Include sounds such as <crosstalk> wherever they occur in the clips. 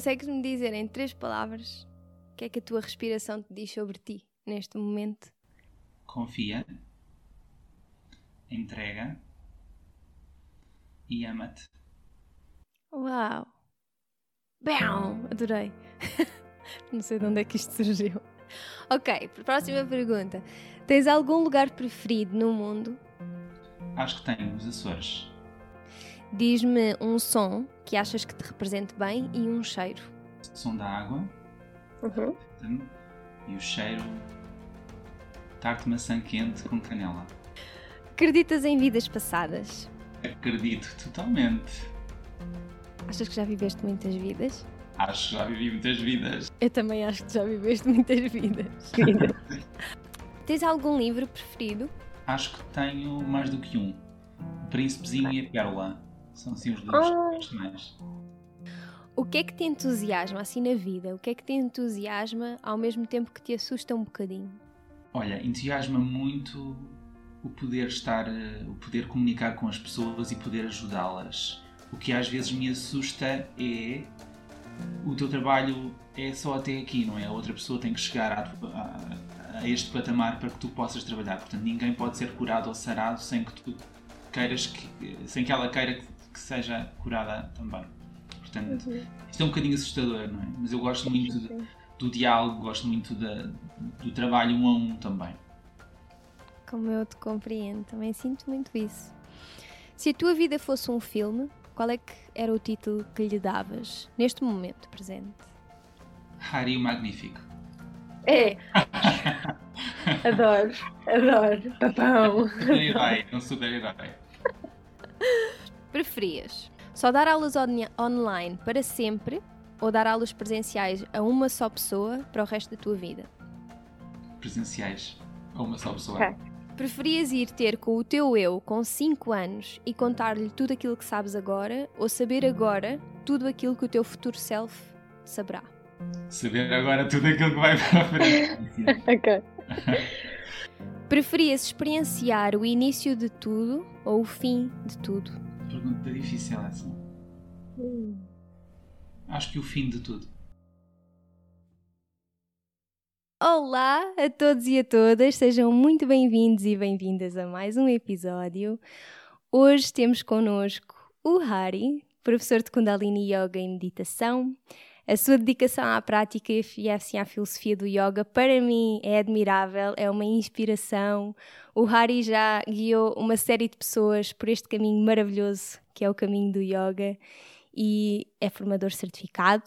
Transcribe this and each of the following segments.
Consegues-me dizer em três palavras o que é que a tua respiração te diz sobre ti neste momento? Confia, entrega e ama-te. Uau! Bam! Adorei! <laughs> Não sei de onde é que isto surgiu. Ok, próxima pergunta. Tens algum lugar preferido no mundo? Acho que tenho os Açores. Diz-me um som que achas que te represente bem e um cheiro. O som da água Uhum. e o cheiro tarte maçã quente com canela. Acreditas em vidas passadas? Acredito totalmente. Achas que já viveste muitas vidas? Acho que já vivi muitas vidas. Eu também acho que já viveste muitas vidas. <laughs> Tens algum livro preferido? Acho que tenho mais do que um. O Príncipezinho e a Pérola. São assim os livros eu gosto mais. O que é que te entusiasma assim na vida? O que é que te entusiasma ao mesmo tempo que te assusta um bocadinho? Olha, entusiasma muito o poder estar, eh, o poder comunicar com as pessoas e poder ajudá-las. O que às vezes me assusta é o teu trabalho é só até aqui, não é? A outra pessoa tem que chegar a, a- a este patamar para que tu possas trabalhar. Portanto, ninguém pode ser curado ou sarado sem que tu queiras que, sem que ela queira que, seja curada também. Portanto, isto é um bocadinho assustador, não é? Mas eu gosto muito de- do diálogo, gosto muito da- do trabalho um a um também. Como eu te compreendo, também sinto muito isso. Se a tua vida fosse um filme, qual é que era o título que lhe davas neste momento presente? Harry o Magnífico. É. <laughs> adoro, adoro. Papão. Super-herói, um super-herói. Preferias só dar aulas on- online para sempre ou dar aulas presenciais a uma só pessoa para o resto da tua vida? Presenciais. A uma só pessoa. Ok. Preferias ir ter com o teu eu com 5 anos e contar-lhe tudo aquilo que sabes agora ou saber agora tudo aquilo que o teu futuro self saberá? Saber agora tudo aquilo que vai <laughs> para a frente. ok. Preferias experienciar o início de tudo ou o fim de tudo? Pergunta difícil essa. Acho que o fim de tudo. Olá a todos e a todas, sejam muito bem-vindos e bem-vindas a mais um episódio. Hoje temos connosco o Hari, professor de Kundalini Yoga e Meditação. A sua dedicação à prática e assim à filosofia do yoga, para mim, é admirável, é uma inspiração. O Hari já guiou uma série de pessoas por este caminho maravilhoso que é o caminho do yoga e é formador certificado,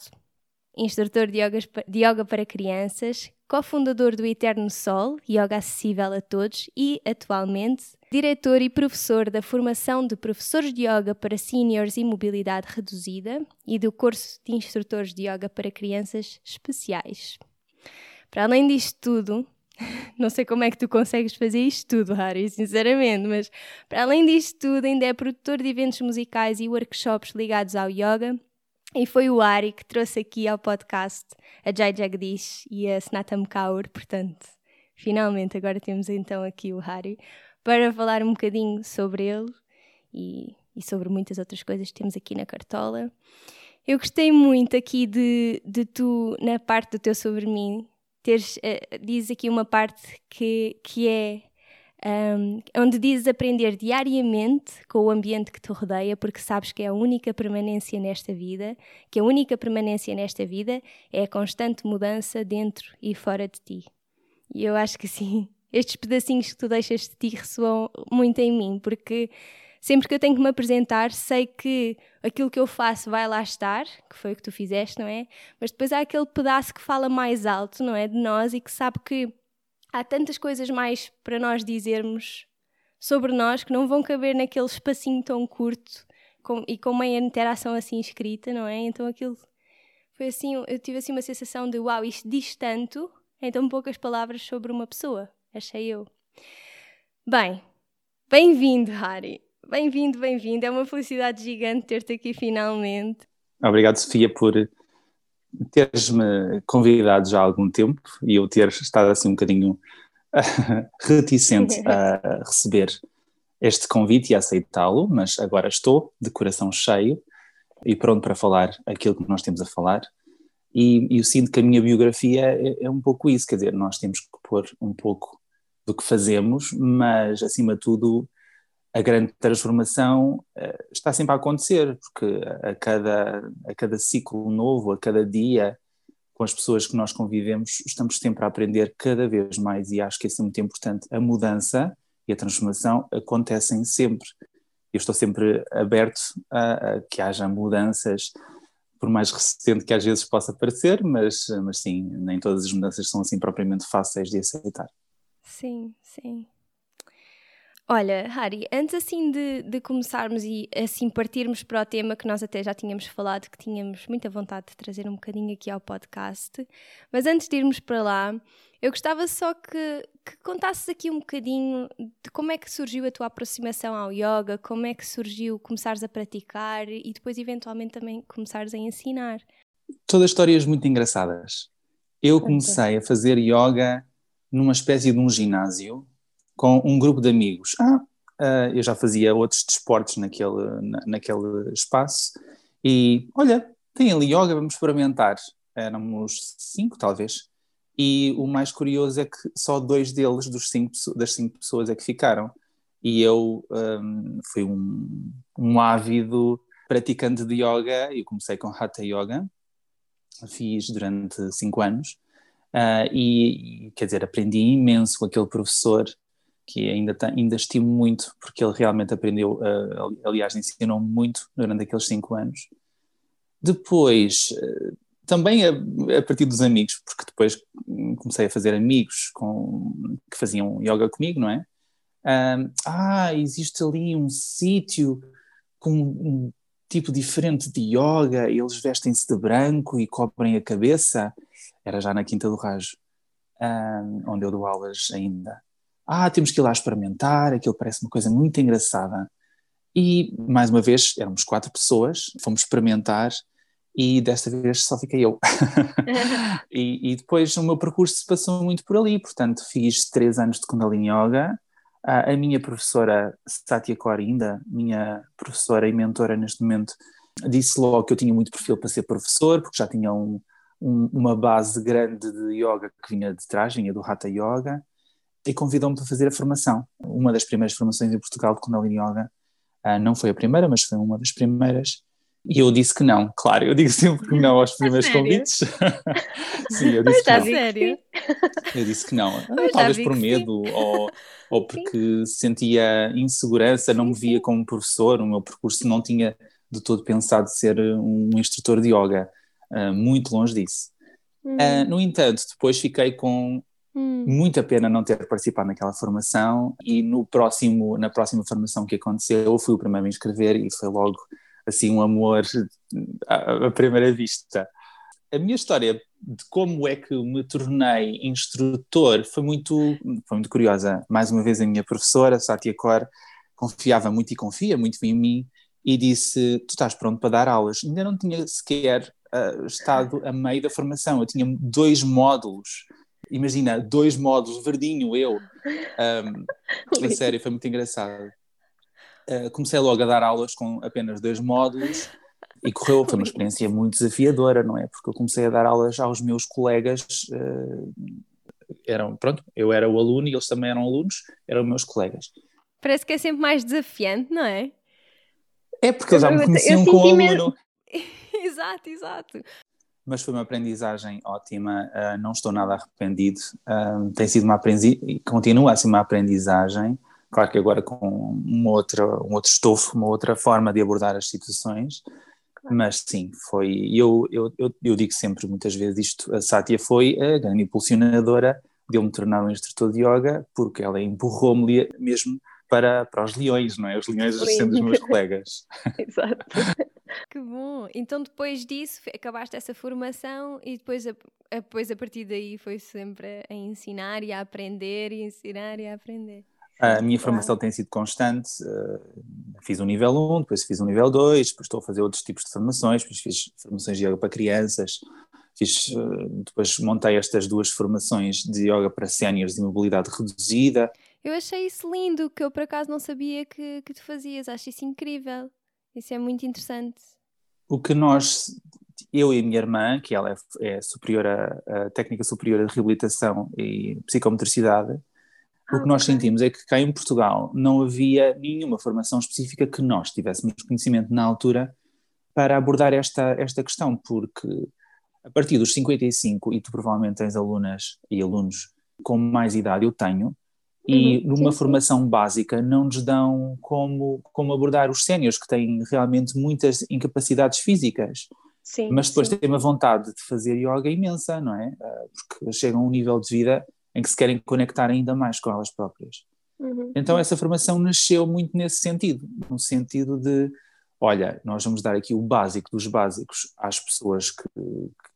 instrutor de, yogas pa- de yoga para crianças, cofundador do Eterno Sol, yoga acessível a todos e, atualmente, diretor e professor da formação de professores de yoga para seniors e mobilidade reduzida e do curso de instrutores de yoga para crianças especiais. Para além disto tudo, <laughs> não sei como é que tu consegues fazer isto tudo, Harry, sinceramente, mas para além disto tudo, ainda é produtor de eventos musicais e workshops ligados ao yoga e foi o Ari que trouxe aqui ao podcast a Jai Jagdish e a Snatam Kaur, portanto, finalmente agora temos então aqui o Hari para falar um bocadinho sobre ele e, e sobre muitas outras coisas que temos aqui na cartola. Eu gostei muito aqui de, de tu, na parte do teu sobre mim, teres, eh, diz aqui uma parte que, que é um, onde dizes aprender diariamente com o ambiente que te rodeia, porque sabes que é a única permanência nesta vida, que a única permanência nesta vida é a constante mudança dentro e fora de ti. E eu acho que sim, <laughs> estes pedacinhos que tu deixas de ti ressoam muito em mim, porque sempre que eu tenho que me apresentar, sei que aquilo que eu faço vai lá estar, que foi o que tu fizeste, não é? Mas depois há aquele pedaço que fala mais alto, não é? De nós e que sabe que há tantas coisas mais para nós dizermos sobre nós que não vão caber naquele espacinho tão curto com, e com uma interação assim escrita, não é? Então aquilo foi assim, eu tive assim uma sensação de uau, isto diz tanto em tão poucas palavras sobre uma pessoa, achei eu. Bem, bem-vindo, Harry. Bem-vindo, bem-vindo. É uma felicidade gigante ter-te aqui finalmente. Obrigado, Sofia, por teres-me convidado já há algum tempo e eu ter estado assim um bocadinho <laughs> reticente a receber este convite e a aceitá-lo, mas agora estou de coração cheio e pronto para falar aquilo que nós temos a falar. E, e eu sinto que a minha biografia é, é um pouco isso, quer dizer, nós temos que pôr um pouco do que fazemos, mas acima de tudo a grande transformação uh, está sempre a acontecer, porque a cada, a cada ciclo novo, a cada dia, com as pessoas que nós convivemos, estamos sempre a aprender cada vez mais e acho que isso é muito importante. A mudança e a transformação acontecem sempre. Eu estou sempre aberto a, a que haja mudanças, por mais recente que às vezes possa parecer, mas, mas sim, nem todas as mudanças são assim propriamente fáceis de aceitar. Sim, sim. Olha, Harry, antes assim de, de, começarmos e assim partirmos para o tema que nós até já tínhamos falado, que tínhamos muita vontade de trazer um bocadinho aqui ao podcast, mas antes de irmos para lá, eu gostava só que, que contasses aqui um bocadinho de como é que surgiu a tua aproximação ao yoga, como é que surgiu começares a praticar e depois eventualmente também começares a ensinar. Todas histórias muito engraçadas. Eu comecei a fazer yoga numa espécie de um ginásio com um grupo de amigos. Ah, uh, eu já fazia outros desportos naquele, na, naquele espaço e olha, tem ali yoga, vamos experimentar. Éramos cinco, talvez. E o mais curioso é que só dois deles, dos cinco, das cinco pessoas, é que ficaram. E eu um, fui um, um ávido praticante de yoga. Eu comecei com Hatha Yoga, fiz durante cinco anos. Uh, e, quer dizer, aprendi imenso com aquele professor que ainda, ainda estimo muito, porque ele realmente aprendeu, uh, aliás, ensinou muito durante aqueles cinco anos. Depois, uh, também a, a, partir dos amigos, porque depois comecei a fazer amigos com, que faziam yoga comigo, não é? Ah, existe ali um sítio com um tipo diferente de yoga, eles vestem-se de branco e cobrem a cabeça. Era já na Quinta do Rajo, onde eu dou aulas ainda ah, temos que ir lá experimentar, aquilo parece uma coisa muito engraçada. E, mais uma vez, éramos quatro pessoas, fomos experimentar e desta vez só fiquei eu. <laughs> e, e, depois o meu percurso se passou muito por ali, portanto fiz três anos de Kundalini Yoga. a minha professora Satya Korinda, minha professora e mentora neste momento, disse logo que eu tinha muito perfil para ser professor, porque já tinha um, um, uma base grande de yoga que vinha de trás, vinha do Hatha Yoga e convidou-me para fazer a formação. Uma das primeiras formações em Portugal de Kundalini Yoga. Uh, não foi a primeira, mas foi uma das primeiras. E eu disse que não, claro, eu digo sempre que não aos <laughs> primeiros convites. <laughs> Sim, eu disse que não. Sério? Eu disse que não. Talvez por medo ou, ou porque sim. sentia insegurança, não me via como professor, o meu percurso não tinha de todo pensado ser um instrutor de yoga. Uh, muito longe disso. Hum. Uh, no entanto, depois fiquei com Hum. Muita pena não ter participado naquela formação e no próximo, na próxima formação que aconteceu eu fui o primeiro a me inscrever e foi logo assim um amor à, à primeira vista. A minha história de como é que me tornei instrutor foi muito, foi muito curiosa. Mais uma vez a minha professora, Satya Kaur, confiava muito e confia muito em mim e disse, tu estás pronto para dar aulas. Ainda não tinha sequer uh, estado a meio da formação, eu tinha dois módulos imagina, dois módulos, verdinho, eu. Um, <laughs> sério, foi muito engraçado. Uh, comecei logo a dar aulas com apenas dois módulos e correu, foi uma experiência muito desafiadora, não é? Porque eu comecei a dar aulas aos meus colegas uh, eram, pronto, eu era o aluno e eles também eram alunos, eram meus colegas. Parece que é sempre mais desafiante, não é? É porque eles já me conheciam como aluno. <laughs> exato, exato. Mas foi uma aprendizagem ótima, uh, não estou nada arrependido. Uh, tem sido uma aprendizagem, e continua a ser uma aprendizagem, claro que agora com uma outra, um outro estofo, uma outra forma de abordar as situações, mas sim, foi. Eu, eu, eu, eu, digo sempre, muitas vezes, isto: a Sátia foi a grande impulsionadora de eu me tornar um instrutor de yoga, porque ela empurrou-me mesmo para, para os leões, não é? Os leões <laughs> sendo os meus colegas. <laughs> Exato. Que bom! Então, depois disso, acabaste essa formação e depois a, a, depois, a partir daí, foi sempre a ensinar e a aprender, e ensinar e a aprender. A minha formação tem sido constante. Uh, fiz o um nível 1, depois fiz o um nível 2, depois estou a fazer outros tipos de formações, depois fiz formações de yoga para crianças, fiz, uh, depois montei estas duas formações de yoga para séniores de mobilidade reduzida. Eu achei isso lindo, que eu por acaso não sabia que, que tu fazias, acho isso incrível. Isso é muito interessante. O que nós, eu e a minha irmã, que ela é, é superior a, a técnica superior de reabilitação e psicomotricidade, o que nós sentimos é que cá em Portugal não havia nenhuma formação específica que nós tivéssemos conhecimento na altura para abordar esta, esta questão, porque a partir dos 55, e tu provavelmente tens alunas e alunos com mais idade, eu tenho, e uhum, numa sim, formação sim. básica não nos dão como, como abordar os séniores que têm realmente muitas incapacidades físicas. Sim, mas depois têm uma vontade de fazer yoga imensa, não é? Ah, porque chegam a um nível de vida em que se querem conectar ainda mais com elas próprias. Uhum. Então essa formação nasceu muito nesse sentido, no sentido de, olha, nós vamos dar aqui o básico dos básicos às pessoas que,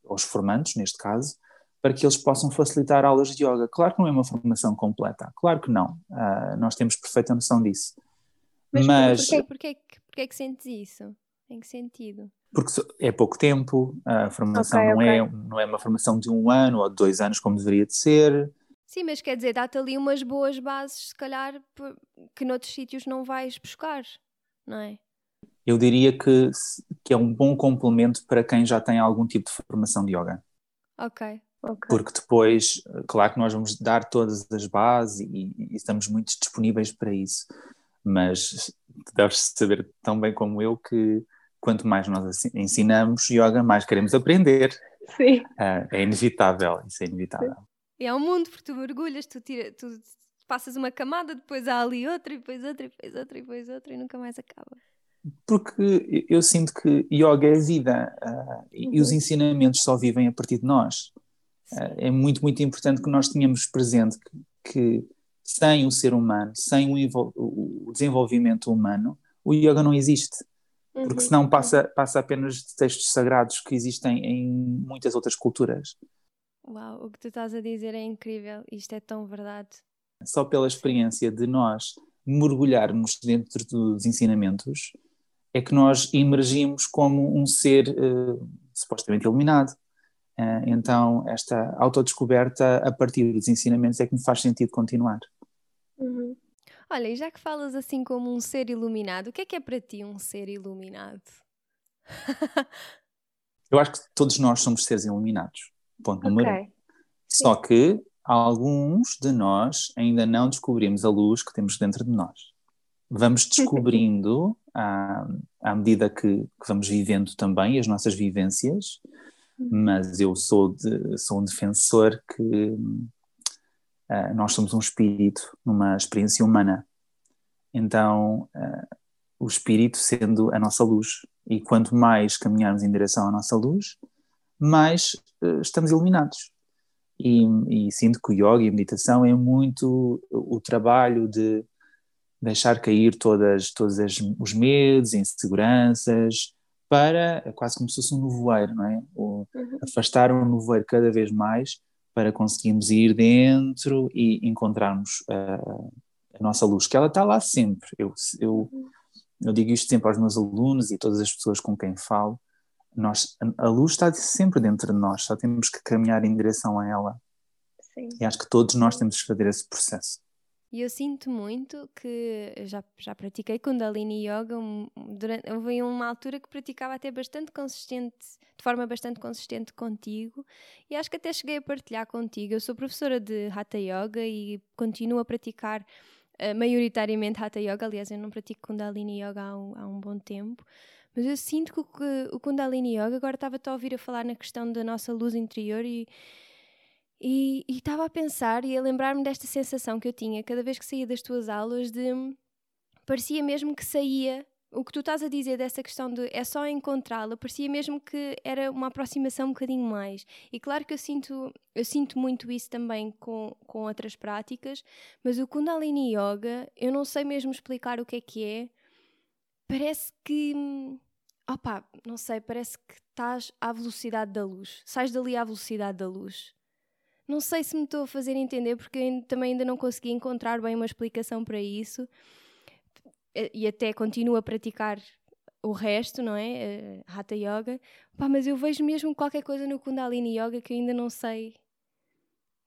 aos formantes neste caso, para que eles possam facilitar aulas de yoga. Claro que não é uma formação completa, claro que não, uh, nós temos perfeita noção disso. Mas, Mas porquê, porquê, porquê que sentes isso? Em que sentido? Porque é pouco tempo, a formação okay, não, okay. É, não é uma formação de um ano ou de dois anos como deveria de ser. Sim, mas quer dizer, dá-te ali umas boas bases, se calhar, que noutros sítios não vais buscar, não é? Eu diria que, que é um bom complemento para quem já tem algum tipo de formação de yoga. Ok. Okay. Porque depois, claro que nós vamos dar todas as bases e, e estamos muito disponíveis para isso, mas deves saber tão bem como eu que quanto mais nós ensinamos yoga, mais queremos aprender. Sim. Uh, é inevitável, isso é inevitável. E é um mundo, porque tu mergulhas, tu, tira, tu passas uma camada, depois há ali outra, e depois outra, e depois outra, e depois outra, e nunca mais acaba. Porque eu sinto que yoga é vida uh, uhum. e os uhum. ensinamentos só vivem a partir de nós. Uh, é muito, muito importante que nós tenhamos presente que, que sem o ser humano, sem o, o, desenvolvimento humano, o yoga não existe. Porque uhum. senão passa, passa apenas de textos sagrados que existem em muitas outras culturas. Uau, o que tu estás a dizer é incrível, isto é tão verdade. Só pela experiência de nós mergulharmos dentro dos ensinamentos é que nós emergimos como um ser uh, supostamente iluminado. Uh, então, esta autodescoberta a partir dos ensinamentos é que me faz sentido continuar. Uhum. Olha, e já que falas assim como um ser iluminado, o que é que é para ti um ser iluminado? <laughs> Eu acho que todos nós somos seres iluminados. Ponto okay. número um. Só que alguns de nós ainda não descobrimos a luz que temos dentro de nós. Vamos <laughs> descobrindo à, à medida que, que, vamos vivendo também as nossas vivências, mas eu sou, de, sou um defensor que uh, nós somos um espírito numa experiência humana. Então, uh, o espírito sendo a nossa luz. E quanto mais caminharmos em direção à nossa luz, mais uh, estamos iluminados. E, e, sinto que o yoga e a meditação é muito o trabalho de deixar cair todas, todos os medos, inseguranças, para quase como se fosse um nevoeiro, não é? O, uhum. Afastar o nevoeiro cada vez mais para conseguirmos ir dentro e encontrarmos uh, a nossa luz, que ela está lá sempre. Eu, eu, uhum. eu digo isto sempre aos meus alunos e todas as pessoas com quem falo, nós, a luz está sempre dentro de nós, só temos que caminhar em direção a ela. Sim. E acho que todos nós temos que fazer esse processo. E eu sinto muito que já, já pratiquei Kundalini Yoga durante, houve uma altura que praticava até bastante consistente, de forma bastante consistente contigo, e acho que até cheguei a partilhar contigo. Eu sou professora de Hatha Yoga e continuo a praticar uh, maioritariamente Hatha Yoga. Aliás, eu não pratico Kundalini Yoga há um, há um bom tempo, mas eu sinto que o, o Kundalini Yoga, agora estava-te a ouvir a falar na questão da nossa luz interior e e estava a pensar e a lembrar-me desta sensação que eu tinha cada vez que saía das tuas aulas de parecia mesmo que saía o que tu estás a dizer dessa questão de é só encontrá-la, parecia mesmo que era uma aproximação um bocadinho mais. E claro que eu sinto, eu sinto muito isso também com, com outras práticas, mas o Kundalini Yoga, eu não sei mesmo explicar o que é que é. Parece que. Opa, não sei, parece que estás à velocidade da luz. Sais dali à velocidade da luz. Não sei se me estou a fazer entender, porque também ainda não consegui encontrar bem uma explicação para isso. E até continuo a praticar o resto, não é? Uh, Hatha Yoga. Pá, mas eu vejo mesmo qualquer coisa no Kundalini Yoga que eu ainda não sei.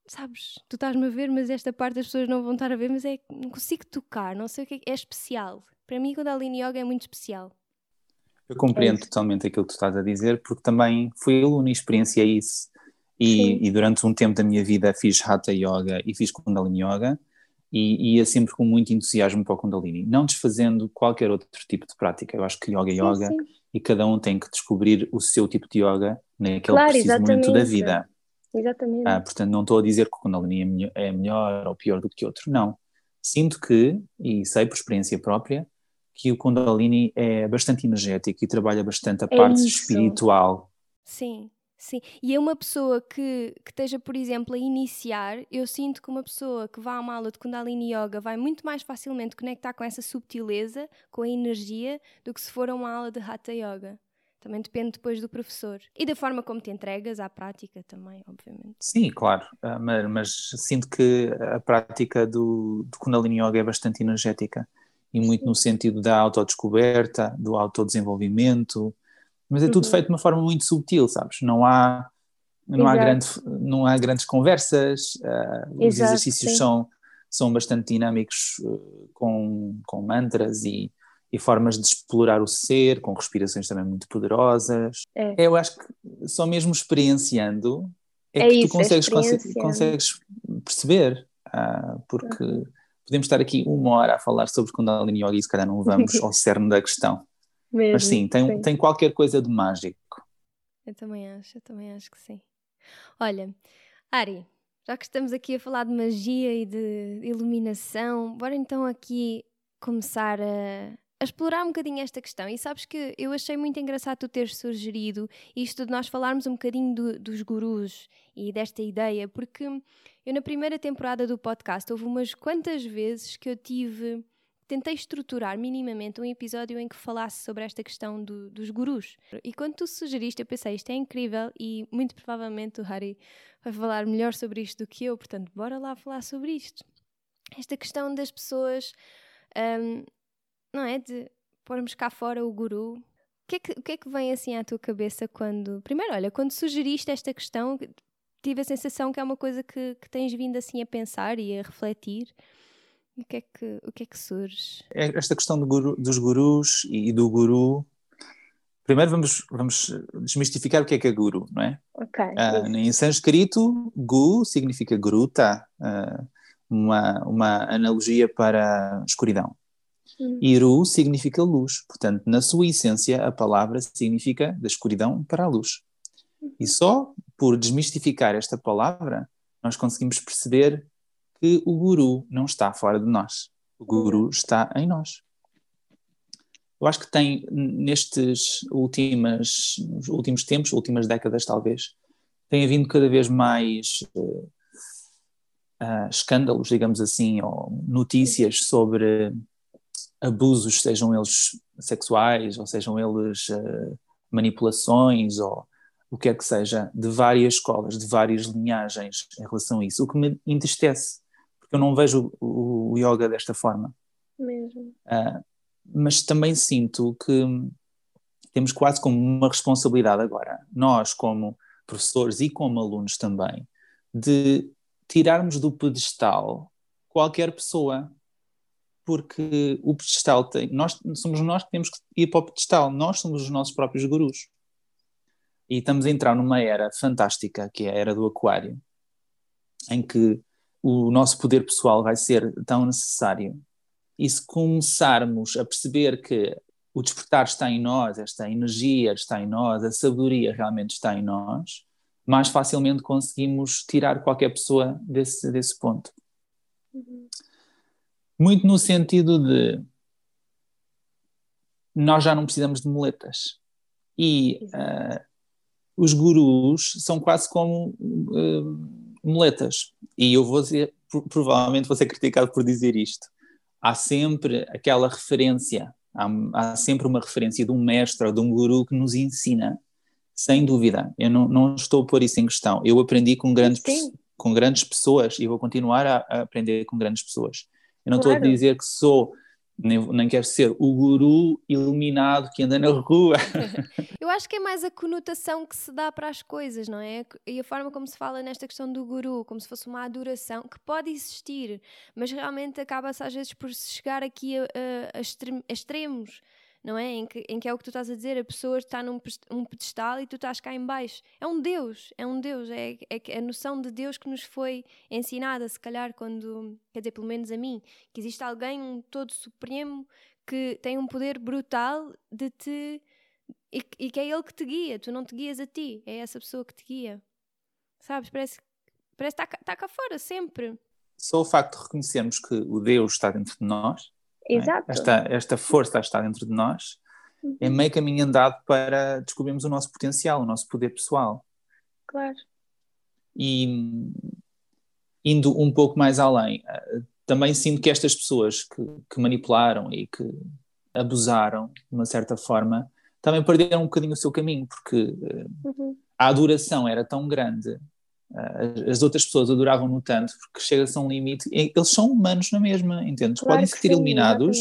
Sabes? Tu estás-me a ver, mas esta parte as pessoas não vão estar a ver, mas é não consigo tocar, não sei o que é. É especial. Para mim, Kundalini Yoga é muito especial. Eu compreendo é totalmente aquilo que tu estás a dizer, porque também fui aluno e experienciei isso e, e, durante um tempo da minha vida fiz Hatha Yoga e fiz Kundalini Yoga e ia sempre com muito entusiasmo para o Kundalini, não desfazendo qualquer outro tipo de prática. Eu acho que Yoga é Yoga sim. e cada um tem que descobrir o seu tipo de Yoga naquele claro, preciso exatamente. momento da vida. Exatamente. Ah, portanto, não estou a dizer que o Kundalini é, é melhor ou pior do que outro, não. Sinto que, e sei por experiência própria, que o Kundalini é bastante energético e trabalha bastante a é parte isso. espiritual. Sim, Sim, e é uma pessoa que, que esteja, por exemplo, a iniciar, eu sinto que uma pessoa que vá a uma aula de Kundalini Yoga vai muito mais facilmente conectar com essa subtileza, com a energia, do que se for a uma aula de Hatha Yoga. Também depende depois do professor. E da forma como te entregas à prática também, obviamente. Sim, claro. Ah, mas, mas sinto que a prática do, do Kundalini Yoga é bastante energética. E muito no sentido da autodescoberta, do autodesenvolvimento, mas é tudo uhum. feito de uma forma muito subtil, sabes? Não há, não há, grande, não há grandes conversas, uh, os Exato, exercícios são, são bastante dinâmicos uh, com, com mantras e, e formas de explorar o ser, com respirações também muito poderosas. É. Eu acho que só mesmo experienciando é, é que isso, tu consegues, consegues perceber, uh, porque uhum. podemos estar aqui uma hora a falar sobre Kundalini Yoga e se calhar não vamos <laughs> ao cerne da questão. Mesmo, Mas sim tem, sim. tem qualquer coisa de mágico. Eu também acho, eu também acho que sim. Olha, Ari, já que estamos aqui a falar de magia e de iluminação, bora então aqui começar a, a explorar um bocadinho esta questão. E sabes que eu achei muito engraçado tu teres sugerido isto de nós falarmos um bocadinho do, dos gurus e desta ideia, porque eu na primeira temporada do podcast houve umas quantas vezes que eu tive tentei estruturar minimamente um episódio em que falasse sobre esta questão do, dos gurus. E quando tu sugeriste, eu pensei, isto é incrível e muito provavelmente o Harry vai falar melhor sobre isto do que eu, portanto, bora lá falar sobre isto. Esta questão das pessoas, um, não é? De pormos cá fora o guru. O que, é que, que é que vem assim à tua cabeça quando. Primeiro, olha, quando sugeriste esta questão, tive a sensação que é uma coisa que, que tens vindo assim a pensar e a refletir. O que é que, o que, é que surge? É esta questão do guru, dos gurus e do guru. Primeiro vamos, vamos desmistificar o que é que é guru, não é? Ok. Uh, em sânscrito, gu significa gruta, uh, uma, uma analogia para escuridão. Hum. Iru significa luz, portanto, na sua essência, a palavra significa da escuridão para a luz. E só por desmistificar esta palavra, nós conseguimos perceber que o guru não está fora de nós. O guru está em nós. Eu acho que tem, nestes últimas, últimos tempos, últimas décadas talvez, tem havido cada vez mais uh, uh, escândalos, digamos assim, ou notícias sobre abusos, sejam eles sexuais, ou sejam eles uh, manipulações, ou o que é que seja, de várias escolas, de várias linhagens em relação a isso, o que me entristece, porque eu não vejo o, o yoga desta forma. Mesmo. Uh, mas também sinto que temos quase como uma responsabilidade agora, nós como professores e como alunos também, de tirarmos do pedestal qualquer pessoa, porque o pedestal tem, nós somos nós que temos que ir para o pedestal, nós somos os nossos próprios gurus. E estamos a entrar numa era fantástica, que é a era do aquário, em que o nosso poder pessoal vai ser tão necessário. E se começarmos a perceber que o despertar está em nós, esta energia está em nós, a sabedoria realmente está em nós, mais facilmente conseguimos tirar qualquer pessoa desse, desse ponto. Uhum. Muito no sentido de nós já não precisamos de muletas. E uh, os gurus são quase como uh, muletas. E eu vou dizer, provavelmente vou ser criticado por dizer isto. Há sempre aquela referência Há, há, sempre uma referência de um mestre ou de um guru que nos ensina, sem dúvida. Eu não, não estou a pôr isso em questão. Eu aprendi com grandes, com grandes pessoas e vou continuar a, a aprender com grandes pessoas. Eu não claro. estou a dizer que sou nem, nem quero ser o guru iluminado que anda na rua. <laughs> Eu acho que é mais a conotação que se dá para as coisas, não é? E a forma como se fala nesta questão do guru, como se fosse uma adoração, que pode existir, mas realmente acaba-se às vezes por se chegar aqui a, a, a extremos não é? Em que, em que é o que tu estás a dizer, a pessoa está num um pedestal e tu estás cá em baixo. É um Deus, é um Deus, é, é a noção de Deus que nos foi ensinada, se calhar, quando, quer dizer, pelo menos a mim, que existe alguém, um todo supremo, que tem um poder brutal de te. E, e que é Ele que te guia, tu não te guias a ti, é essa pessoa que te guia. Sabes? Parece, parece que está, está cá fora sempre. Só o facto de reconhecermos que o Deus está dentro de nós? Exato. É? Esta, esta força está dentro de nós, uhum. é meio caminho andado para descobrirmos o nosso potencial, o nosso poder pessoal. Claro. E indo um pouco mais além, eh, também sinto que estas pessoas que, que manipularam e que abusaram, de uma certa forma, também perderam um bocadinho o seu caminho, porque eh, uhum. a adoração era tão grande as outras pessoas adoravam-no tanto porque chega-se a um limite. Eles são humanos na mesma, entendes? Claro Podem ser eliminados,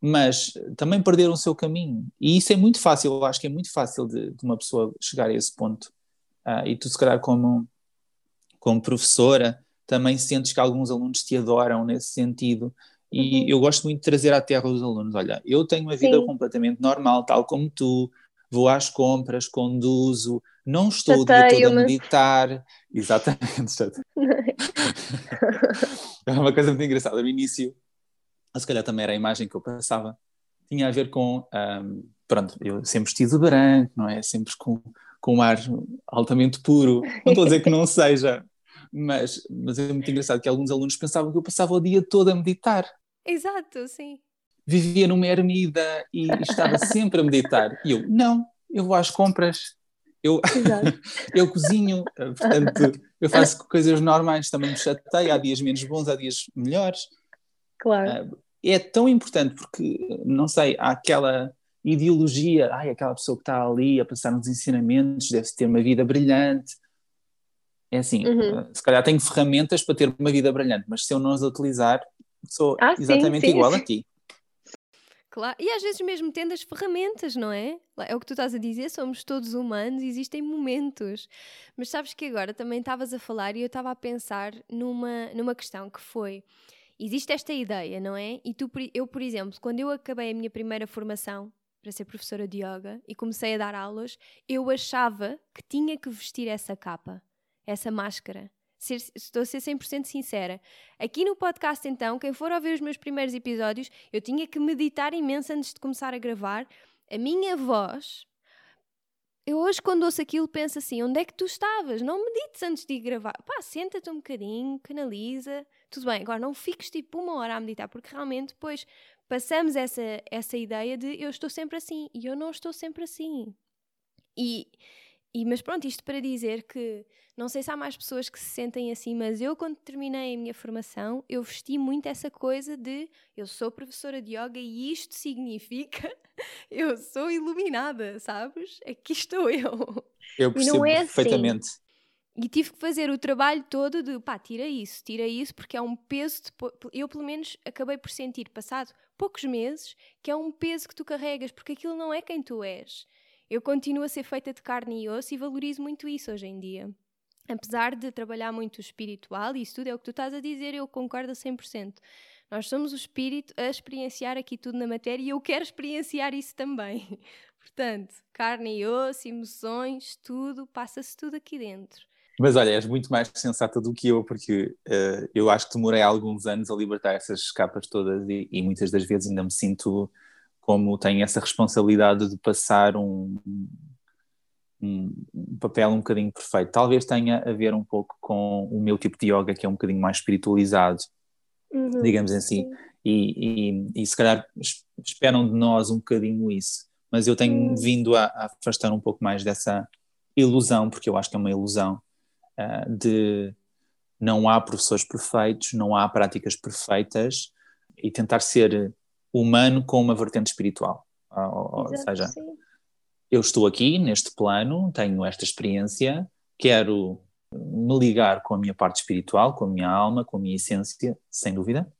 mas também perderam o seu caminho. E isso é muito fácil, eu acho que é muito fácil de, de uma pessoa chegar a esse ponto. Uh, e tu, se calhar, como, como professora, também sentes que alguns alunos te adoram nesse sentido. E uhum. eu gosto muito de trazer à terra os alunos: olha, eu tenho uma vida Sim. completamente normal, tal como tu, vou às compras, conduzo, não estou o dia todo a meditar. <laughs> Exatamente. <laughs> é uma coisa muito engraçada. No início, se calhar também era a imagem que eu passava, tinha a ver com, um, pronto, eu sempre vestido branco, não é? Sempre com, com um ar altamente puro. Não estou a dizer que não seja, mas, mas é muito engraçado que alguns alunos pensavam que eu passava o dia todo a meditar. Exato, sim. Vivia numa ermida e estava sempre a meditar. E eu, não, eu vou às compras, eu, <laughs> eu cozinho, portanto, eu faço coisas normais, também me chateio, há dias menos bons, há dias melhores. Claro. Uh, é tão importante porque, não sei, há aquela ideologia, ai, aquela pessoa que está ali a passar uns ensinamentos deve ter uma vida brilhante. É assim, uhum. uh, se calhar tenho ferramentas para ter uma vida brilhante, mas se eu não as utilizar, sou ah, exatamente sim, sim. igual a ti. Claro, e às vezes mesmo tendo as ferramentas, não é? É o que tu estás a dizer, somos todos humanos, existem momentos. Mas sabes que agora também estavas a falar e eu estava a pensar numa, numa questão que foi: existe esta ideia, não é? E tu, eu, por exemplo, quando eu acabei a minha primeira formação para ser professora de yoga e comecei a dar aulas, eu achava que tinha que vestir essa capa, essa máscara ser, estou a ser 100% sincera. Aqui no podcast, então, quem for ouvir os meus primeiros episódios, eu tinha que meditar imenso antes de começar a gravar. A minha voz. Eu hoje, quando ouço aquilo, penso assim: onde é que tu estavas? Não medites antes de gravar. Pá, senta-te um bocadinho, canaliza. Tudo bem, agora não fiques tipo uma hora a meditar, porque realmente depois passamos essa, essa ideia de eu estou sempre assim e eu não estou sempre assim. E e, mas pronto, isto para dizer que não sei se há mais pessoas que se sentem assim, mas eu, quando terminei a minha formação, eu vesti muito essa coisa de eu sou professora de yoga e isto <laughs> significa eu sou iluminada, sabes? Aqui estou <laughs> eu. Eu percebo é assim. perfeitamente. Assim. E tive que fazer o trabalho todo de pá, tira isso, tira isso, porque é um peso. De, eu, pelo menos, acabei por sentir, passado poucos meses, que é um peso que tu carregas, porque aquilo não é quem tu és eu continuo a ser feita de carne e osso e valorizo muito isso hoje em dia. apesar de trabalhar muito o espiritual, e isso tudo é o que tu estás a dizer, eu concordo a 100%. Nós somos o espírito a experienciar aqui tudo na matéria e eu quero experienciar isso também. <laughs> Portanto, carne e osso, emoções, tudo, passa-se tudo aqui dentro. Mas olha, és muito mais sensata do que eu, porque uh, eu acho que demorei alguns anos a libertar essas capas todas e, e, muitas das vezes ainda me sinto como tenho essa responsabilidade de passar um, um, um, papel um bocadinho perfeito. Talvez tenha a ver um pouco com o meu tipo de yoga, que é um bocadinho mais espiritualizado, uhum, digamos assim, e, e, e, se calhar esperam de nós um bocadinho isso. Mas eu tenho uhum. vindo a, a afastar um pouco mais dessa ilusão, porque eu acho que é uma ilusão uh, de não há professores perfeitos, não há práticas perfeitas e tentar ser humano com uma vertente espiritual. Ou, ou seja, sim. eu estou aqui neste plano, tenho esta experiência, quero me ligar com a minha parte espiritual, com a minha alma, com a minha essência, sem dúvida,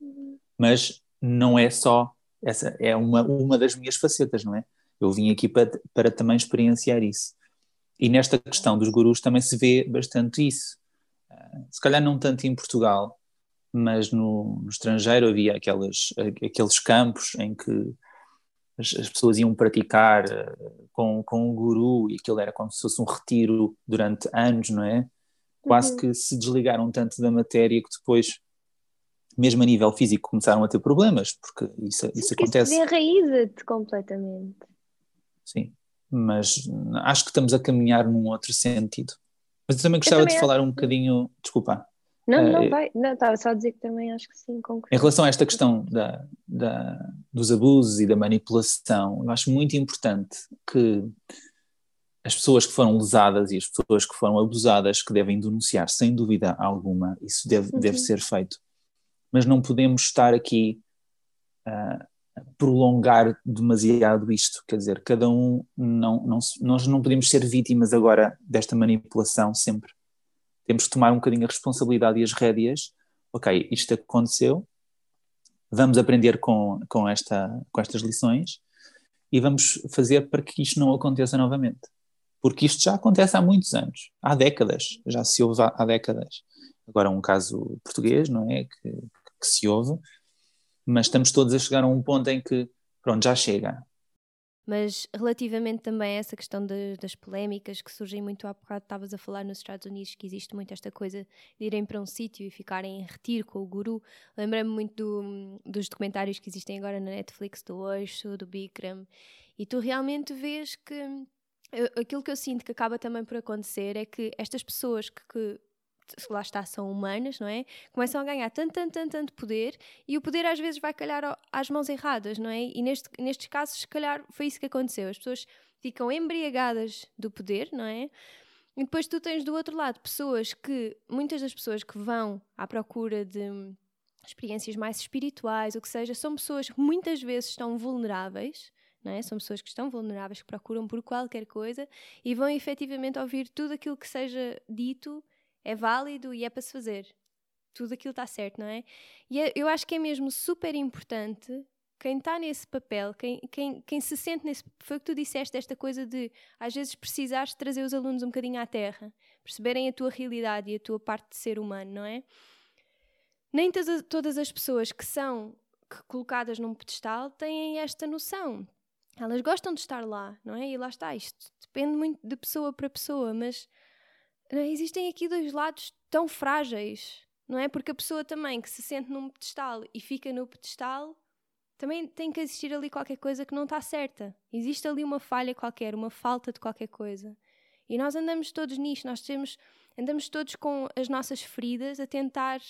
uhum. mas não é só essa, é uma, uma das minhas facetas, não é? Eu vim aqui para, para também experienciar isso. E nesta questão dos gurus também se vê bastante isso. Se calhar não tanto em Portugal, mas no, no estrangeiro havia aquelas, aqueles campos em que as, as, pessoas iam praticar eh, com, com um guru e aquilo era como se fosse um retiro durante anos, não é? Quase uhum. que se desligaram tanto da matéria que depois, mesmo a nível físico, começaram a ter problemas, porque isso, Sim, isso acontece. Isso enraiza-te completamente. Sim mas acho que estamos a caminhar num outro sentido. Mas eu também gostava eu também de falar um bocadinho, desculpa. Não, não, uh, vai, não, estava só a dizer que também acho que sim, concordo. Em relação a esta questão da, da, dos abusos e da manipulação, eu acho muito importante que as pessoas que foram lesadas e as pessoas que foram abusadas que devem denunciar, sem dúvida alguma, isso deve, uhum. deve ser feito. Mas não podemos estar aqui uh, prolongar demasiado isto, quer dizer, cada um não, não nós não podemos ser vítimas agora desta manipulação sempre. Temos que tomar um bocadinho a responsabilidade e as rédeas. Ok, isto aconteceu, vamos aprender com, com, esta, com estas lições e vamos fazer para que isto não aconteça novamente. Porque isto já acontece há muitos anos, há décadas, já se ouve há, há décadas. Agora um caso português, não é, que, que se ouve, mas estamos todos a chegar a um ponto em que, pronto, já chega. Mas relativamente também a essa questão de, das polémicas que surgem muito há bocado, estavas a falar nos Estados Unidos que existe muito esta coisa de irem para um sítio e ficarem em retiro com o guru. Lembrei-me muito do, dos documentários que existem agora na Netflix, do Osho, do Bikram, e tu realmente vês que aquilo que eu sinto que acaba também por acontecer é que estas pessoas que, que lá está, são humanas, não é? Começam a ganhar tanto, tanto, tanto, tanto poder e o poder às vezes vai calhar às mãos erradas, não é? E neste, nestes casos, se calhar, foi isso que aconteceu. As pessoas ficam embriagadas do poder, não é? E depois tu tens do outro lado pessoas que, muitas das pessoas que vão à procura de experiências mais espirituais, o que seja, são pessoas que muitas vezes estão vulneráveis, não é? São pessoas que estão vulneráveis, que procuram por qualquer coisa e vão efetivamente ouvir tudo aquilo que seja dito é válido e é para se fazer. Tudo aquilo está certo, não é? E é, eu acho que é mesmo super importante quem está nesse papel, quem, quem, quem se sente nesse. Foi o que tu disseste, esta coisa de às vezes precisares trazer os alunos um bocadinho à terra, perceberem a tua realidade e a tua parte de ser humano, não é? Nem todas as pessoas que são colocadas num pedestal têm esta noção. Elas gostam de estar lá, não é? E lá está, isto depende muito de pessoa para pessoa, mas é? existem aqui dois lados tão frágeis, não é? Porque a pessoa também que se sente num pedestal e fica no pedestal, também tem que existir ali qualquer coisa que não está certa. Existe ali uma falha qualquer, uma falta de qualquer coisa. E nós andamos todos nisto, nós temos, andamos todos com as nossas feridas a tentar,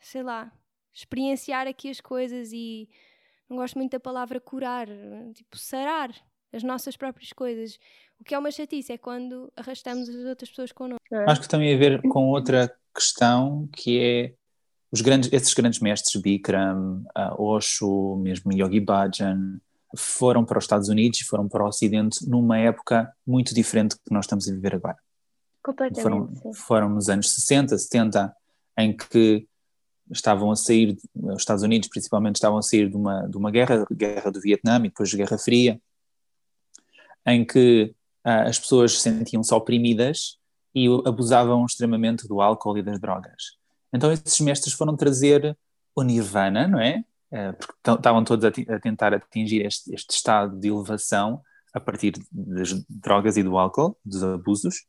sei lá, experienciar aqui as coisas e não gosto muito da palavra curar, tipo sarar as nossas próprias coisas. O que é uma chatice é quando arrastamos as outras pessoas connosco. É. Acho que tem a ver com outra questão que é os grandes, esses grandes mestres, Bikram, uh, Osho, mesmo Yogi Bhajan, foram para os Estados Unidos e foram para o Ocidente numa época muito diferente que nós estamos a viver agora. Completamente. Foram, foram nos anos 60, 70, em que estavam a sair, os Estados Unidos principalmente estavam a sair de uma, de uma guerra, guerra do Vietnã e depois Guerra Fria, em que as pessoas sentiam-se oprimidas e abusavam extremamente do álcool e das drogas. Então esses mestres foram trazer o nirvana, não é? Uh, porque estavam todos a, a, tentar atingir este, este estado de elevação a partir das drogas e do álcool, dos abusos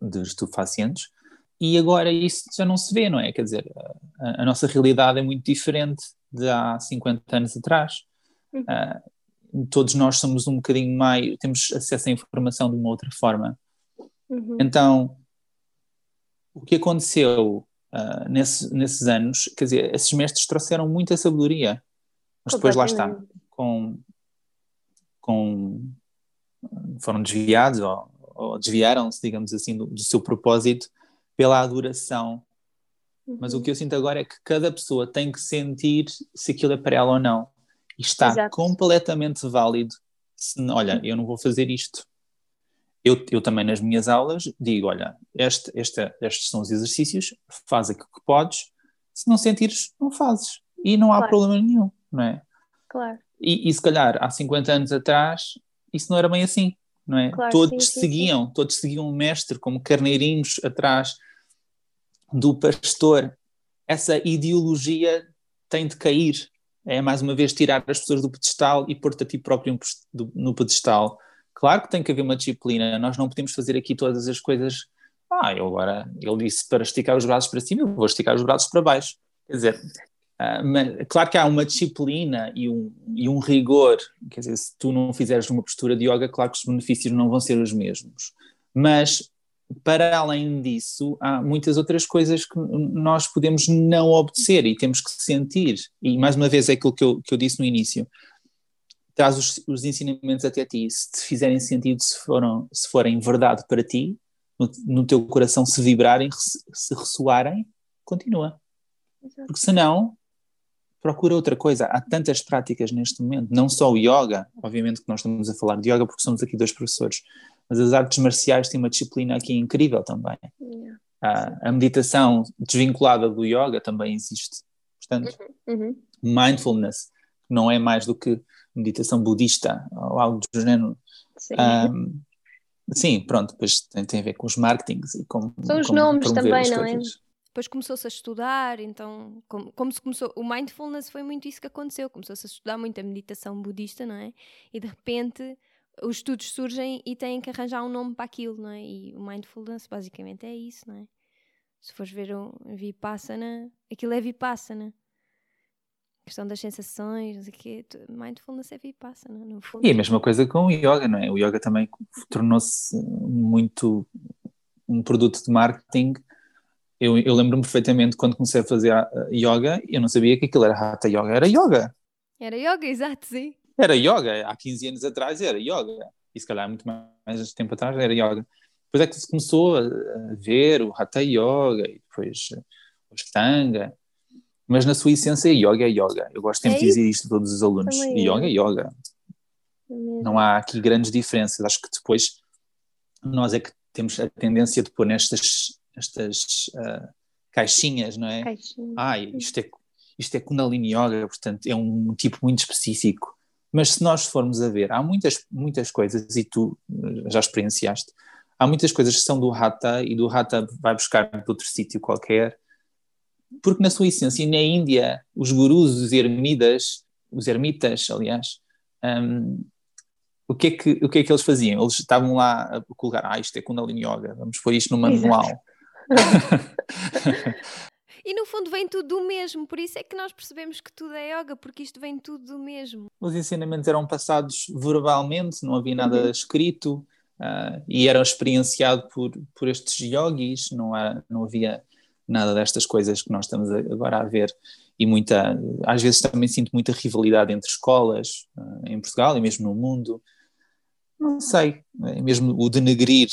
de estupefacientes. E agora isso já não se vê, não é? Quer dizer, a, a nossa realidade é muito diferente de há 50 anos atrás. Uhum. Uh, todos nós somos um bocadinho mais, temos acesso à informação de uma outra forma. Uhum. Então, o que aconteceu uh, nesse, nesses anos, quer dizer, esses mestres trouxeram muita sabedoria, mas depois lá está, com, com foram desviados ou, ou desviaram-se, digamos assim, do, do, seu propósito pela adoração. Uhum. Mas o que eu sinto agora é que cada pessoa tem que sentir se aquilo é para ela ou não. E está Exato. completamente válido. Se, olha, eu não vou fazer isto. Eu, eu também nas minhas aulas digo, olha, este, este, estes são os exercícios, faz aquilo que podes, se não sentires, não fazes. E não há claro. problema nenhum, não é? Claro. E, e, se calhar há 50 anos atrás isso não era bem assim, não é? Claro, todos sim, seguiam, sim. todos seguiam o mestre como carneirinhos atrás do pastor. Essa ideologia tem de cair. É mais uma vez tirar as pessoas do pedestal e pôr-te a ti próprio no pedestal. Claro que tem que haver uma disciplina, nós não podemos fazer aqui todas as coisas. Ah, eu agora, ele disse para esticar os braços para cima, eu vou esticar os braços para baixo. Quer dizer, mas, claro que há uma disciplina e um, e um rigor, quer dizer, se tu não fizeres uma postura de yoga, claro que os benefícios não vão ser os mesmos. Mas, para além disso, há muitas outras coisas que nós podemos não obedecer e temos que sentir. E, mais uma vez, é aquilo que eu, que eu disse no início. Traz os, os ensinamentos até ti. Se te fizerem sentido, se, foram, se forem verdade para ti, no, no teu coração se vibrarem, se ressoarem, continua. Porque senão procura outra coisa. Há tantas práticas neste momento, não só o yoga, obviamente que nós estamos a falar de yoga porque somos aqui dois professores, mas as artes marciais têm uma disciplina aqui incrível também. Yeah. A, a meditação desvinculada do yoga também existe. Portanto, uhum. Uhum. mindfulness não é mais do que meditação budista ou algo do género. Sim. Um, sim, pronto, depois tem, tem, a ver com os marketings e com. São os nomes também, não é? depois começou-se a estudar, então, como, como, se começou, o mindfulness foi muito isso que aconteceu, começou-se a estudar muito a meditação budista, não é? E de repente os estudos surgem e têm que arranjar um nome para aquilo, não é? E o mindfulness basicamente é isso, não é? Se fores ver o Vipassana, aquilo é Vipassana. A questão das sensações, não sei o quê, mindfulness é Vipassana, no fundo. E a mesma coisa com o yoga, não é? O yoga também tornou-se muito um produto de marketing eu, eu lembro-me perfeitamente quando comecei a fazer a, a yoga, eu não sabia que aquilo era hatha yoga, era yoga. Era yoga, <laughs> exato, sim. Era yoga, há 15 anos atrás era yoga, e se calhar muito mais tempo atrás era yoga. Depois é que se começou a, ver o hatha yoga e depois o ashtanga, mas na sua essência yoga é yoga. Eu gosto sempre é de dizer isto a todos os alunos, Também yoga é yoga. É não há aqui grandes diferenças, acho que depois nós é que temos a tendência de pôr nestas estas uh, caixinhas, não é? Caixinha. Ah, isto é, isto é Kundalini Yoga, portanto é um tipo muito específico. Mas se nós formos a ver, há muitas, muitas coisas, e tu eh, já experienciaste, há muitas coisas que são do Hatha e do Hatha vai buscar de outro sítio qualquer, porque na sua essência, na Índia, os gurus, os ermidas, os ermitas, aliás, um, o que, é que, o que é que eles faziam? Eles estavam lá a colocar, ah, isto é Kundalini Yoga, vamos pôr isto no manual. <laughs> E no fundo vem tudo do mesmo, por isso é que nós percebemos que tudo é yoga, porque isto vem tudo do mesmo. Os ensinamentos eram passados verbalmente, não havia nada uhum. escrito uh, e eram experienciados por, por estes yogis, não, há, não havia nada destas coisas que nós estamos agora a ver. E muita, às vezes também sinto muita rivalidade entre escolas uh, em Portugal e mesmo no mundo não sei, é mesmo o denegrir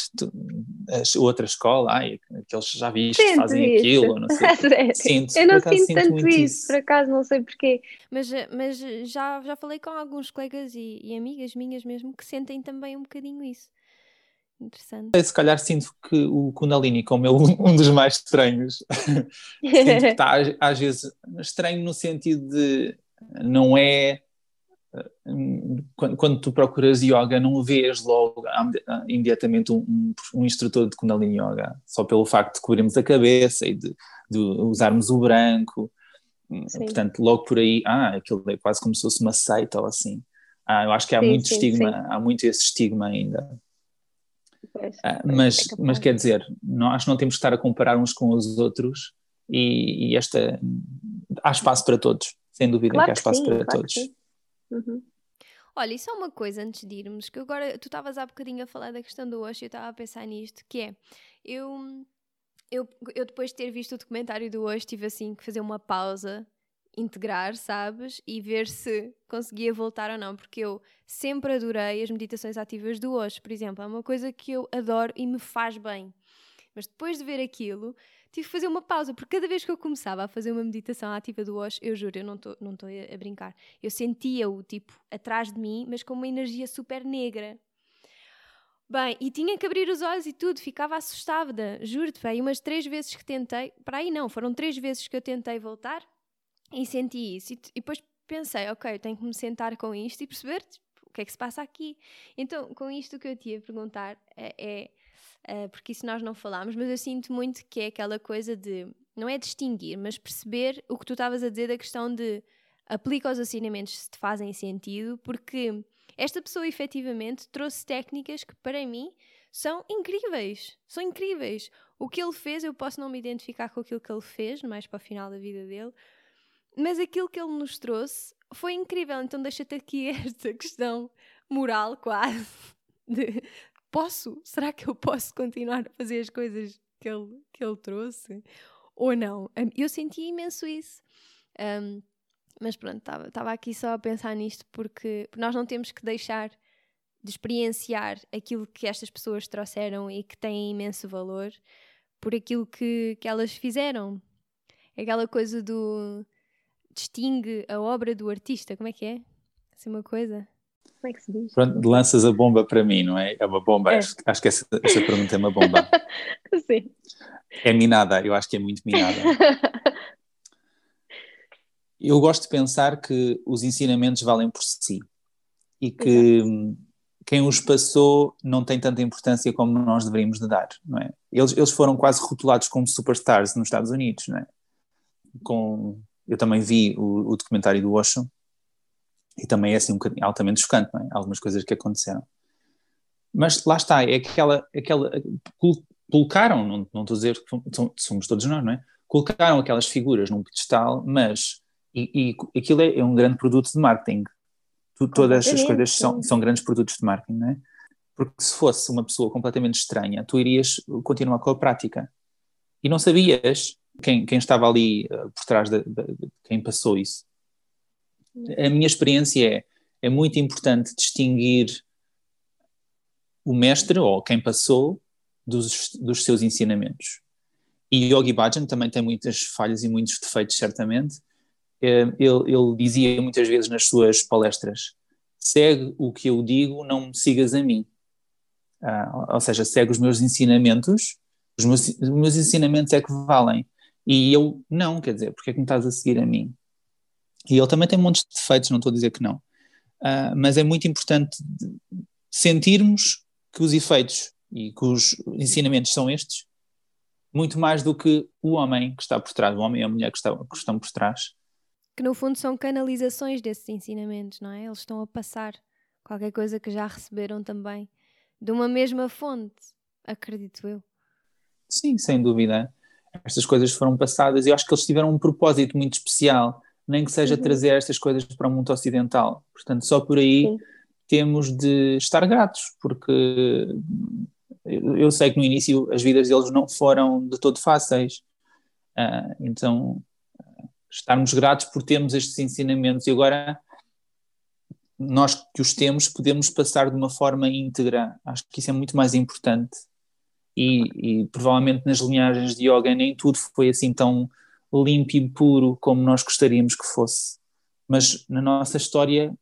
a outra escola, ai, aqueles já viste, sinto fazem isso. aquilo, não sei. <laughs> sinto, eu não sinto tanto isso, isso, por acaso, não sei porquê. Mas, mas já, já falei com alguns colegas e, e amigas minhas mesmo que sentem também um bocadinho isso. Interessante. Se calhar sinto que o Kundalini, como é <laughs> um dos mais estranhos, <laughs> sinto que está às vezes estranho no sentido de não é quando, quando, tu procuras yoga, não vês logo imediatamente um, um, instrutor de Kundalini Yoga, só pelo facto de cobrirmos a cabeça e de, de usarmos o branco. Sim. Portanto, logo por aí, ah, aquilo é quase como se fosse uma seita ou assim. Ah, eu acho que há sim, muito sim, estigma, há muito esse estigma ainda. Pois, ah, mas, é mas quer dizer, que não temos que estar a comparar uns com os outros e, e esta há espaço para todos, sem dúvida claro que há espaço para claro todos. Uhum. Olha, isso é uma coisa antes de irmos, que agora tu estavas há bocadinho a falar da questão do Osho e eu estava a pensar nisto, que é, eu, eu, eu depois de ter visto o documentário do Osho tive assim que fazer uma pausa, integrar, sabes, e ver se conseguia voltar ou não, porque eu sempre adorei as meditações ativas do Osho, por exemplo, é uma coisa que eu adoro e me faz bem. Mas depois de ver aquilo, tive que fazer uma pausa, porque cada vez que eu começava a fazer uma meditação ativa do Osho, eu juro, eu não estou não a, brincar, eu sentia-o tipo atrás de mim, mas com uma energia super negra. Bem, e tinha que abrir os olhos e tudo, ficava assustada, juro-te, bem, umas três vezes que tentei, para aí não, foram três vezes que eu tentei voltar e senti isso. E, e depois pensei, ok, eu tenho que me sentar com isto e perceber tipo, o que é que se passa aqui. Então, com isto que eu te ia perguntar é, é uh, porque isso nós não falámos, mas eu sinto muito que é aquela coisa de, não é distinguir, mas perceber o que tu estavas a dizer da questão de aplica os ensinamentos se te fazem sentido, porque esta pessoa efetivamente trouxe técnicas que para mim são incríveis, são incríveis. O que ele fez, eu posso não me identificar com aquilo que ele fez, mais para o final da vida dele, mas aquilo que ele nos trouxe foi incrível. Então deixa-te aqui <laughs> esta questão moral quase de posso? Será que eu posso continuar a fazer as coisas que ele, que ele trouxe? Ou não? Eu senti imenso isso. Um, mas pronto, estava aqui só a pensar nisto porque nós não temos que deixar de experienciar aquilo que estas pessoas trouxeram e que tem imenso valor por aquilo que, que elas fizeram. Aquela coisa do distingue a obra do artista, como é que é? Assim uma coisa. Como é que se diz? Pronto, lanças a bomba para mim, não é? É uma bomba. É. Acho, acho, que essa, essa pergunta é uma bomba. <laughs> Sim. É minada, eu acho que é muito minada. <laughs> eu gosto de pensar que os ensinamentos valem por si e que Exato. quem os passou não tem tanta importância como nós deveríamos de dar, não é? Eles, eles foram quase rotulados como superstars nos Estados Unidos, não é? Com, eu também vi o, o documentário do Osho e também é assim um bocadinho altamente chocante, é? algumas coisas que aconteceram. Mas lá está, é aquela, aquela colocaram, não, não estou a dizer que somos todos nós, não é? Colocaram aquelas figuras num pedestal, mas e, e aquilo é, é, um grande produto de marketing. Tu, todas as coisas são, são grandes produtos de marketing, não é? Porque se fosse uma pessoa completamente estranha, tu irias continuar com a prática. E não sabias quem, quem estava ali uh, por trás de, de, de, quem passou isso a minha experiência é, é muito importante distinguir o mestre ou quem passou dos, dos seus ensinamentos. E Yogi Bhajan também tem muitas falhas e muitos defeitos, certamente. É, ele, ele dizia muitas vezes nas suas palestras: segue o que eu digo, não me sigas a mim. Ah, ou seja, segue os meus ensinamentos, os meus, os meus ensinamentos é que valem. E eu não, quer dizer, porque é que me estás a seguir a mim? E ele também tem montes de defeitos, não estou a dizer que não. Uh, mas é muito importante sentirmos que os efeitos e que os ensinamentos são estes, muito mais do que o homem que está por trás, o homem e a mulher que, está, que estão por trás. Que no fundo são canalizações desses ensinamentos, não é? Eles estão a passar qualquer coisa que já receberam também de uma mesma fonte, acredito eu. Sim, sem dúvida. Estas coisas foram passadas e eu acho que eles tiveram um propósito muito especial nem que seja uhum. trazer estas coisas para o mundo ocidental. Portanto, só por aí Sim. temos de estar gratos, porque eu sei que no início as vidas deles não foram de todo fáceis. Uh, então, estarmos gratos por termos estes ensinamentos e agora nós que os temos podemos passar de uma forma íntegra. Acho que isso é muito mais importante. E, e provavelmente nas linhagens de yoga nem tudo foi assim tão limpo e puro como nós gostaríamos que fosse. Mas na nossa história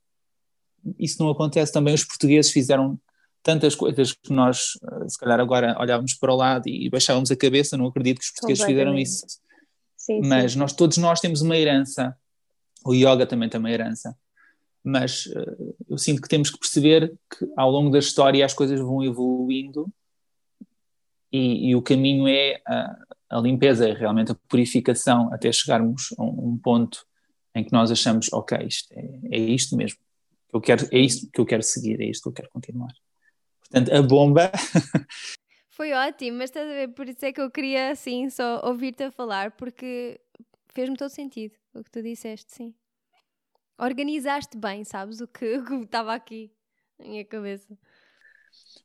isso não acontece. Também os portugueses fizeram tantas coisas que nós, eh, se calhar agora olhávamos para o lado e baixávamos a cabeça, não acredito que os portugueses fizeram isso. Sim, Mas sim. nós todos nós temos uma herança. O yoga também tem uma herança. mas uh, eu sinto que temos que perceber que ao longo da história as coisas vão evoluindo e, e o caminho é a, a, limpeza, é realmente a purificação até chegarmos a um, ponto em que nós achamos, ok, isto é, é isto mesmo, que eu quero, é isto que eu quero seguir, é isto que eu quero continuar. Portanto, a bomba. <laughs> Foi ótimo, mas estás a ver, por isso é que eu queria assim só ouvir-te a falar, porque fez-me todo sentido o que tu disseste, sim. Organizaste bem, sabes, o que <laughs> estava aqui na minha cabeça.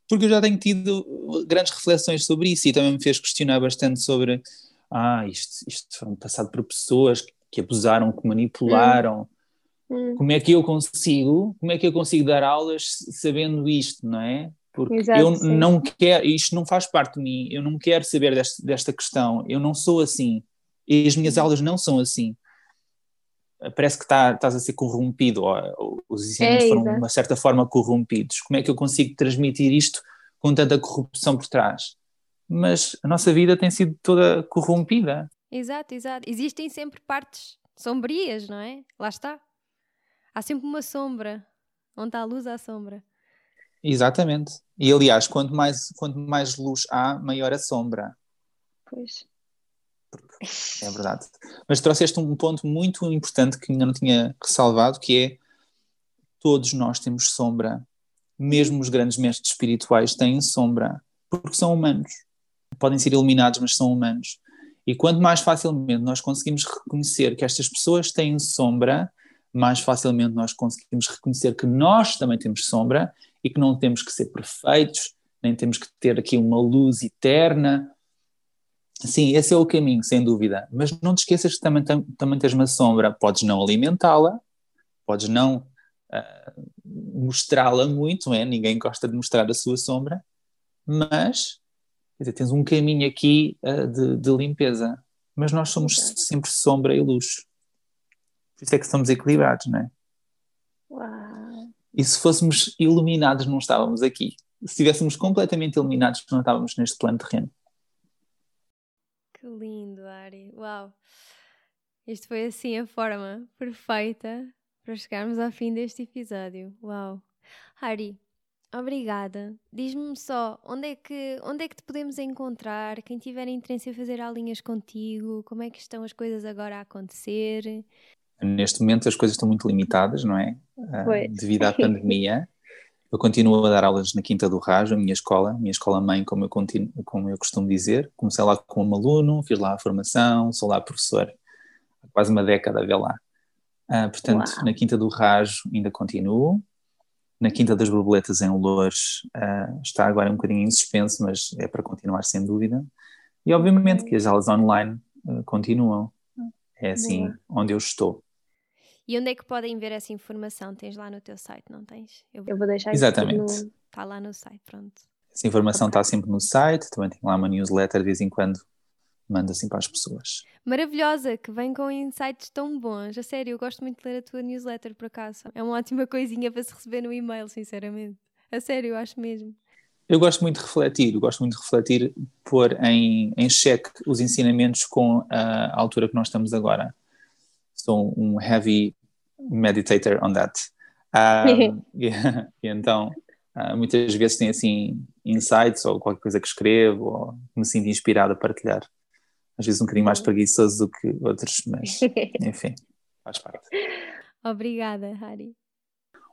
Porque eu já tenho tido grandes reflexões sobre isso e também me fez questionar bastante sobre ah, isto, isto foi passado por pessoas que, que abusaram, que manipularam. Hum. Como é que eu consigo, como é que eu consigo dar aulas sabendo isto, não é? Porque Exato, eu sim. não quero, isto não faz parte de mim, eu não quero saber deste, desta questão, eu não sou assim. E as minhas aulas não são assim. Parece que está, estás a ser corrompido, ou, os ensinamentos é, foram de uma certa forma corrompidos. Como é que eu consigo transmitir isto com tanta corrupção por trás? Mas a nossa vida tem sido toda corrompida. Exato, exato. Existem sempre partes sombrias, não é? Lá está. Há sempre uma sombra. Onde a luz, há sombra. Exatamente. E aliás, quanto mais, quanto mais luz há, maior a sombra. Pois. É verdade. Mas trouxeste um ponto muito importante que ainda não tinha ressalvado, que é todos nós temos sombra. Mesmo os grandes mestres espirituais têm sombra, porque são humanos. Podem ser iluminados, mas são humanos. E quanto mais facilmente nós conseguimos reconhecer que estas pessoas têm sombra, mais facilmente nós conseguimos reconhecer que nós também temos sombra e que não temos que ser perfeitos, nem temos que ter aqui uma luz eterna, Sim, esse é o caminho, sem dúvida. Mas não te esqueças que também, também tens uma sombra. Podes não alimentá-la, podes não uh, mostrá-la muito, é? ninguém gosta de mostrar a sua sombra, mas dizer, tens um caminho aqui uh, de, de, limpeza. Mas nós somos sempre sombra e luz. Por isso é que estamos equilibrados, não é? Uau. E se fôssemos iluminados, não estávamos aqui. Se estivéssemos completamente iluminados, não estávamos neste plano terreno. Que lindo, Ari. Uau! Isto foi assim a forma perfeita para chegarmos ao fim deste episódio. Uau! Ari, obrigada. Diz-me só, onde é, que, onde é que te podemos encontrar? Quem tiver interesse em fazer aulinhas contigo, como é que estão as coisas agora a acontecer? Neste momento as coisas estão muito limitadas, não é? Uh, devido à <laughs> pandemia. Eu continuo a dar aulas na Quinta do Rajo, a minha escola, a minha escola-mãe, como, eu continuo, como eu costumo dizer. Comecei lá como aluno, fiz lá a formação, sou lá professor há quase uma década a ver lá. Uh, portanto, Uau. na Quinta do Rajo ainda continuo. Na Quinta das Borboletas, em Loures, uh, está agora um bocadinho em suspenso, mas é para continuar sem dúvida. E obviamente que as aulas online uh, continuam. É assim onde eu estou. E onde é que podem ver essa informação? Tens lá no teu site, não tens? Eu vou, eu vou deixar Exatamente. Está no... lá no site, pronto. Essa informação está sempre no site, também tem lá uma newsletter de vez em quando manda assim para as pessoas. Maravilhosa, que vem com insights tão bons. A sério, eu gosto muito de ler a tua newsletter por acaso. É uma ótima coisinha para se receber no e-mail, sinceramente. A sério, eu acho mesmo. Eu gosto muito de refletir, eu gosto muito de refletir, pôr em, em xeque os ensinamentos com a altura que nós estamos agora. Sou um heavy meditator on that. Um, <laughs> e, e, então, uh, muitas vezes tem assim insights ou qualquer coisa que escrevo ou me sinto inspirado a partilhar. Às vezes um bocadinho mais preguiçoso do que outros, mas <laughs> enfim, faz parte. Obrigada, Harry.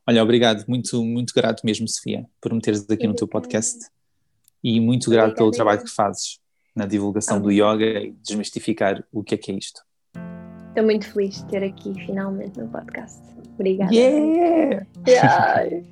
Olha, obrigado, muito, muito grato mesmo, Sofia, por me teres aqui no teu podcast e muito grato pelo trabalho que fazes na divulgação do yoga e desmistificar o que é que é isto. Estou muito feliz de ter aqui finalmente no podcast. Obrigada. Yeah! yeah.